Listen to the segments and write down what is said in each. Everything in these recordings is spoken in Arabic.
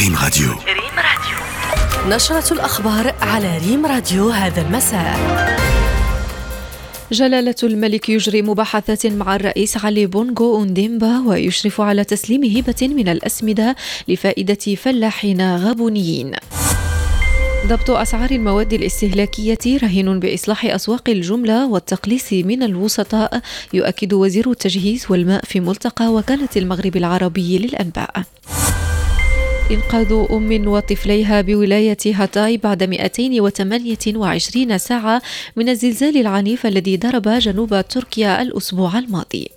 ريم راديو. ريم راديو. نشرة الأخبار على ريم راديو هذا المساء. جلالة الملك يجري مباحثات مع الرئيس علي بونغو أونديمبا ويشرف على تسليم هبة من الأسمدة لفائدة فلاحين غابونيين. ضبط أسعار المواد الاستهلاكية رهين بإصلاح أسواق الجملة والتقليص من الوسطاء يؤكد وزير التجهيز والماء في ملتقى وكالة المغرب العربي للأنباء. إنقاذ أم وطفليها بولاية هاتاي بعد 228 ساعة من الزلزال العنيف الذي ضرب جنوب تركيا الأسبوع الماضي.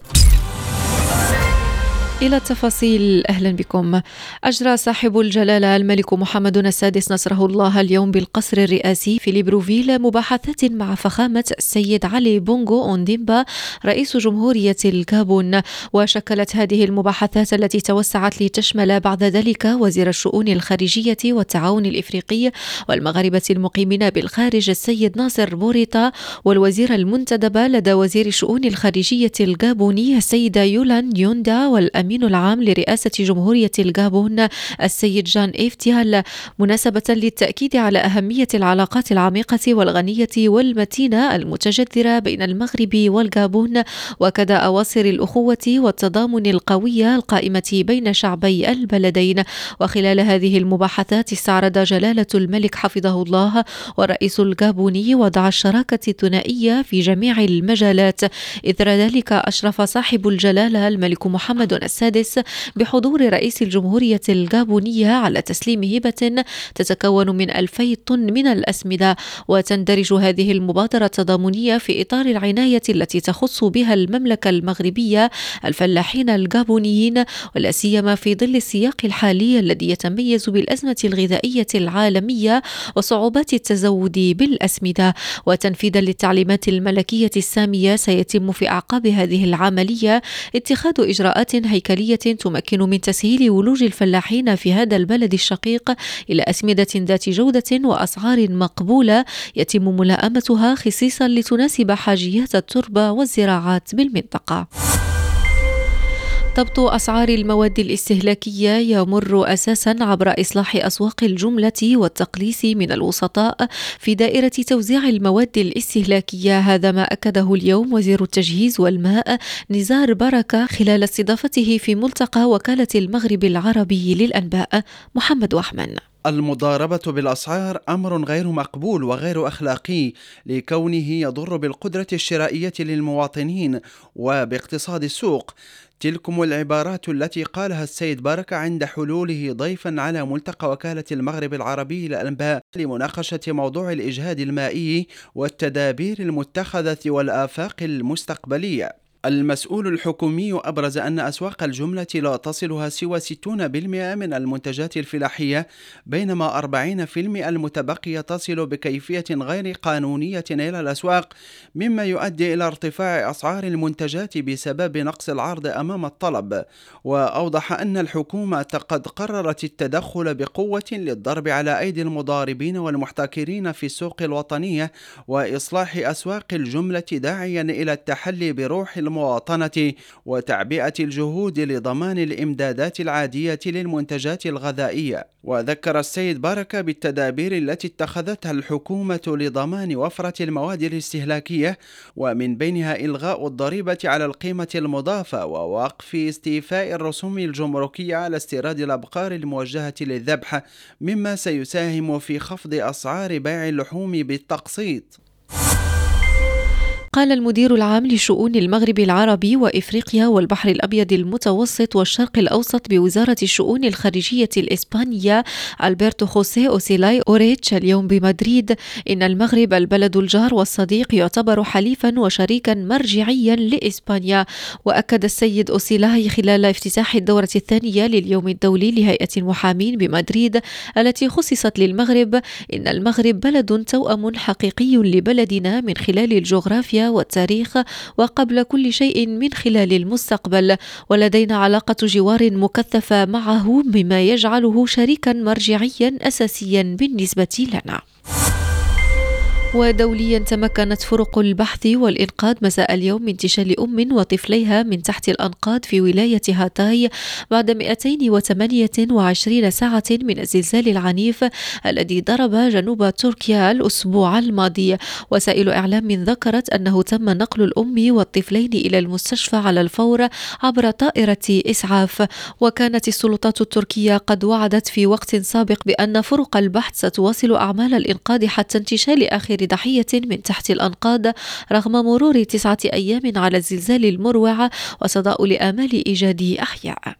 إلى التفاصيل. أهلا بكم. أجرى صاحب الجلالة الملك محمد السادس نصره الله اليوم بالقصر الرئاسي في ليبروفيل مباحثات مع فخامة السيد علي بونغو أونديمبا رئيس جمهورية الكابون. وشكلت هذه المباحثات التي توسعت لتشمل بعد ذلك وزير الشؤون الخارجية والتعاون الإفريقي والمغاربة المقيمين بالخارج السيد ناصر بوريتا والوزير المنتدب لدى وزير الشؤون الخارجية الجابوني السيدة يولان يوندا والأمين الأمين العام لرئاسة جمهورية الغابون السيد جان إفتيال مناسبة للتأكيد على أهمية العلاقات العميقة والغنية والمتينة المتجذرة بين المغرب والغابون وكذا أواصر الأخوة والتضامن القوية القائمة بين شعبي البلدين. وخلال هذه المباحثات استعرض جلالة الملك حفظه الله والرئيس الغابوني وضع الشراكة الثنائية في جميع المجالات. إثر ذلك أشرف صاحب الجلالة الملك محمد السادس بحضور رئيس الجمهورية الغابونية على تسليم هبة تتكون من ألفي طن من الأسمدة وتندرج هذه المبادرة التضامنية في إطار العناية التي تخص بها المملكة المغربية الفلاحين الغابونيين ولا سيما في ظل السياق الحالي الذي يتميز بالأزمة الغذائية العالمية وصعوبات التزود بالأسمدة. وتنفيذا للتعليمات الملكية السامية سيتم في أعقاب هذه العملية اتخاذ إجراءات هيكلية هيكلية تمكن من تسهيل ولوج الفلاحين في هذا البلد الشقيق إلى أسمدة ذات جودة وأسعار مقبولة يتم ملائمتها خصيصا لتناسب حاجيات التربة والزراعات بالمنطقة. ضبط أسعار المواد الاستهلاكية يمر أساسا عبر إصلاح أسواق الجملة والتقليص من الوسطاء في دائرة توزيع المواد الاستهلاكية. هذا ما أكده اليوم وزير التجهيز والماء نزار بركة خلال استضافته في ملتقى وكالة المغرب العربي للأنباء محمد وحمن المضاربة بالأسعار أمر غير مقبول وغير أخلاقي لكونه يضر بالقدرة الشرائية للمواطنين وباقتصاد السوق. تلكم العبارات التي قالها السيد بركة عند حلوله ضيفا على ملتقى وكالة المغرب العربي للأنباء لمناقشة موضوع الإجهاد المائي والتدابير المتخذة والآفاق المستقبلية. المسؤول الحكومي أبرز أن أسواق الجملة لا تصلها سوى 60% من المنتجات الفلاحية بينما 40% المتبقية تصل بكيفية غير قانونية إلى الأسواق مما يؤدي إلى ارتفاع أسعار المنتجات بسبب نقص العرض أمام الطلب. وأوضح أن الحكومة قد قررت التدخل بقوة للضرب على أيدي المضاربين والمحتكرين في السوق الوطنية وإصلاح أسواق الجملة داعيا إلى التحلي بروح المواطنة وتعبئة الجهود لضمان الإمدادات العادية للمنتجات الغذائية. وذكر السيد بركة بالتدابير التي اتخذتها الحكومة لضمان وفرة المواد الاستهلاكية ومن بينها إلغاء الضريبة على القيمة المضافة ووقف استيفاء الرسوم الجمركية على استيراد الأبقار الموجهة للذبح مما سيساهم في خفض أسعار بيع اللحوم بالتقسيط. قال المدير العام لشؤون المغرب العربي وإفريقيا والبحر الأبيض المتوسط والشرق الأوسط بوزارة الشؤون الخارجية الإسبانية ألبرتو خوسيه أوسيلاي أوريتش اليوم بمدريد. إن المغرب البلد الجار والصديق يعتبر حليفا وشريكا مرجعيا لإسبانيا. وأكد السيد أوسيلاي خلال افتتاح الدورة الثانية لليوم الدولي لهيئة المحامين بمدريد التي خصصت للمغرب. إن المغرب بلد توأم حقيقي لبلدنا من خلال الجغرافيا والتاريخ وقبل كل شيء من خلال المستقبل. ولدينا علاقة جوار مكثفة معه مما يجعله شريكا مرجعيا أساسيا بالنسبة لنا. ودوليا تمكنت فرق البحث والإنقاذ مساء اليوم من انتشال أم وطفليها من تحت الأنقاض في ولاية هاتاي بعد 228 ساعة من الزلزال العنيف الذي ضرب جنوب تركيا الأسبوع الماضي. وسائل إعلام ذكرت أنه تم نقل الأم والطفلين إلى المستشفى على الفور عبر طائرة إسعاف. وكانت السلطات التركية قد وعدت في وقت سابق بأن فرق البحث ستواصل أعمال الإنقاذ حتى انتشال آخر ضحية من تحت الأنقاض رغم مرور تسعة أيام على الزلزال المروع وصداء لآمال إيجاد أحياء.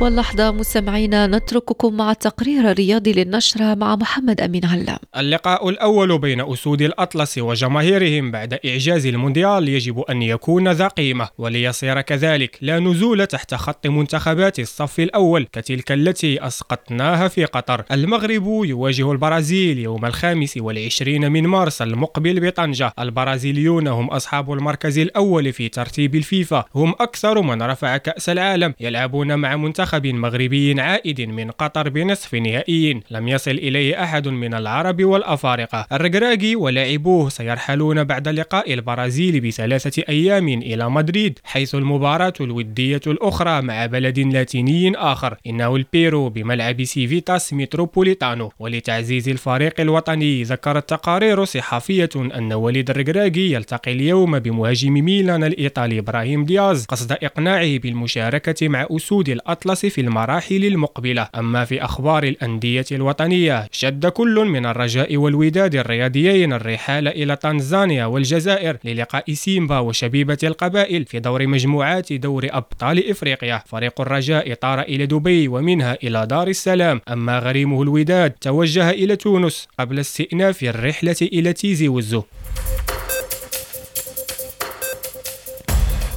واللحظة مستمعينا نترككم مع التقرير الرياضي للنشرة مع محمد أمين علام. اللقاء الأول بين أسود الأطلس وجماهيرهم بعد إعجاز المونديال يجب أن يكون ذا قيمة وليصير كذلك. لا نزول تحت خط منتخبات الصف الأول كتلك التي أسقطناها في قطر. المغرب يواجه البرازيل يوم الخامس والعشرين من مارس المقبل بطنجة. البرازيليون هم أصحاب المركز الأول في ترتيب الفيفا. هم أكثر من رفع كأس العالم يلعبون مع منتخب منتخب مغربي عائد من قطر بنصف نهائي. لم يصل إليه أحد من العرب والأفارقة. الرقراقي ولاعبوه سيرحلون بعد لقاء البرازيل بثلاثة أيام إلى مدريد حيث المباراة الودية الأخرى مع بلد لاتيني آخر. إنه البيرو بملعب سيفيتاس متروبوليتانو ولتعزيز الفريق الوطني ذكرت تقارير صحفية أن وليد الرقراقي يلتقي اليوم بمهاجم ميلان الإيطالي إبراهيم دياز. قصد إقناعه بالمشاركة مع أسود الأطلس الفرص في المراحل المقبلة. أما في أخبار الأندية الوطنية شد كل من الرجاء والوداد الرياضيين الرحال إلى تنزانيا والجزائر للقاء سيمبا وشبيبة القبائل في دور مجموعات دور أبطال إفريقيا. فريق الرجاء طار إلى دبي ومنها إلى دار السلام. أما غريمه الوداد توجه إلى تونس قبل استئناف الرحلة إلى تيزي وزو.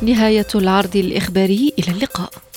نهاية العرض الإخباري إلى اللقاء.